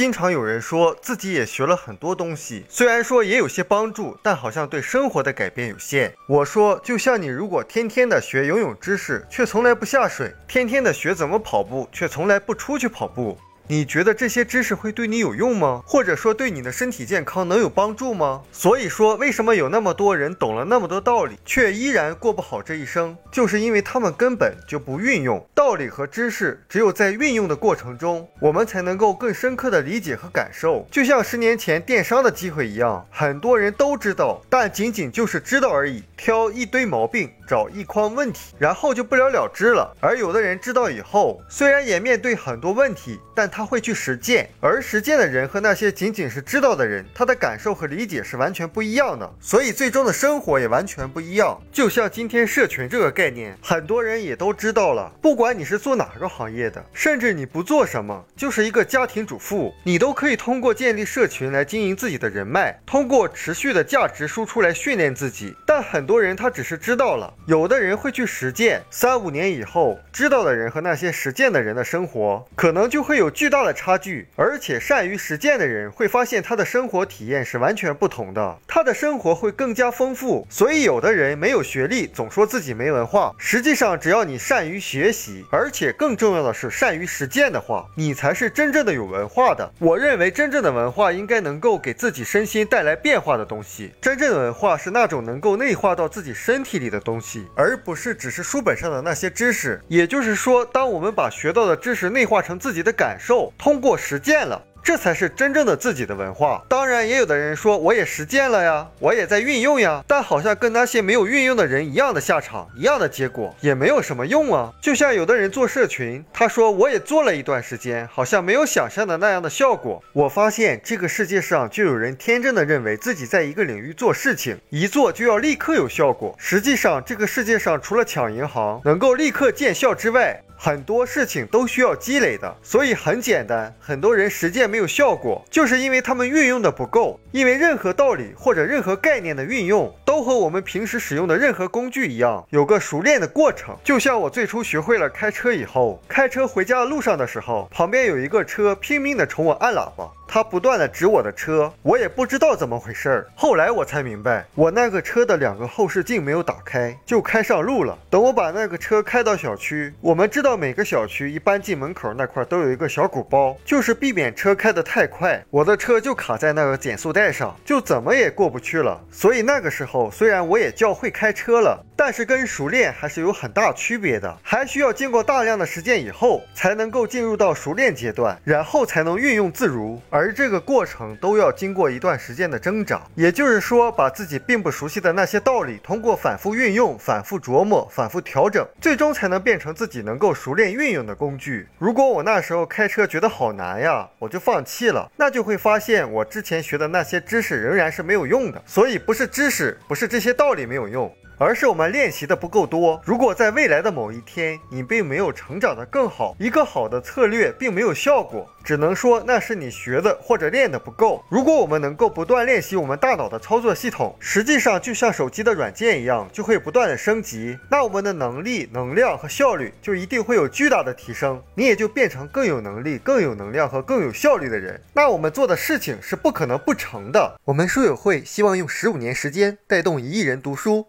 经常有人说自己也学了很多东西，虽然说也有些帮助，但好像对生活的改变有限。我说，就像你如果天天的学游泳知识，却从来不下水；天天的学怎么跑步，却从来不出去跑步。你觉得这些知识会对你有用吗？或者说对你的身体健康能有帮助吗？所以说，为什么有那么多人懂了那么多道理，却依然过不好这一生？就是因为他们根本就不运用道理和知识。只有在运用的过程中，我们才能够更深刻的理解和感受。就像十年前电商的机会一样，很多人都知道，但仅仅就是知道而已，挑一堆毛病，找一筐问题，然后就不了了之了。而有的人知道以后，虽然也面对很多问题，但他。会去实践，而实践的人和那些仅仅是知道的人，他的感受和理解是完全不一样的，所以最终的生活也完全不一样。就像今天社群这个概念，很多人也都知道了。不管你是做哪个行业的，甚至你不做什么，就是一个家庭主妇，你都可以通过建立社群来经营自己的人脉，通过持续的价值输出来训练自己。但很多人他只是知道了，有的人会去实践。三五年以后，知道的人和那些实践的人的生活，可能就会有巨。大的差距，而且善于实践的人会发现他的生活体验是完全不同的，他的生活会更加丰富。所以，有的人没有学历，总说自己没文化，实际上只要你善于学习，而且更重要的是善于实践的话，你才是真正的有文化的。我认为，真正的文化应该能够给自己身心带来变化的东西。真正的文化是那种能够内化到自己身体里的东西，而不是只是书本上的那些知识。也就是说，当我们把学到的知识内化成自己的感受。通过实践了。这才是真正的自己的文化。当然，也有的人说我也实践了呀，我也在运用呀，但好像跟那些没有运用的人一样的下场，一样的结果，也没有什么用啊。就像有的人做社群，他说我也做了一段时间，好像没有想象的那样的效果。我发现这个世界上就有人天真的认为自己在一个领域做事情，一做就要立刻有效果。实际上，这个世界上除了抢银行能够立刻见效之外，很多事情都需要积累的。所以很简单，很多人实践。没有效果，就是因为他们运用的不够。因为任何道理或者任何概念的运用，都和我们平时使用的任何工具一样，有个熟练的过程。就像我最初学会了开车以后，开车回家的路上的时候，旁边有一个车拼命的冲我按喇叭。他不断的指我的车，我也不知道怎么回事儿。后来我才明白，我那个车的两个后视镜没有打开，就开上路了。等我把那个车开到小区，我们知道每个小区一般进门口那块都有一个小鼓包，就是避免车开得太快。我的车就卡在那个减速带上，就怎么也过不去了。所以那个时候，虽然我也叫会开车了。但是跟熟练还是有很大区别的，还需要经过大量的实践以后，才能够进入到熟练阶段，然后才能运用自如。而这个过程都要经过一段时间的挣扎，也就是说，把自己并不熟悉的那些道理，通过反复运用、反复琢磨、反复调整，最终才能变成自己能够熟练运用的工具。如果我那时候开车觉得好难呀，我就放弃了，那就会发现我之前学的那些知识仍然是没有用的。所以不是知识，不是这些道理没有用。而是我们练习的不够多。如果在未来的某一天，你并没有成长的更好，一个好的策略并没有效果，只能说那是你学的或者练的不够。如果我们能够不断练习我们大脑的操作系统，实际上就像手机的软件一样，就会不断的升级，那我们的能力、能量和效率就一定会有巨大的提升，你也就变成更有能力、更有能量和更有效率的人。那我们做的事情是不可能不成的。我们书友会希望用十五年时间带动一亿人读书。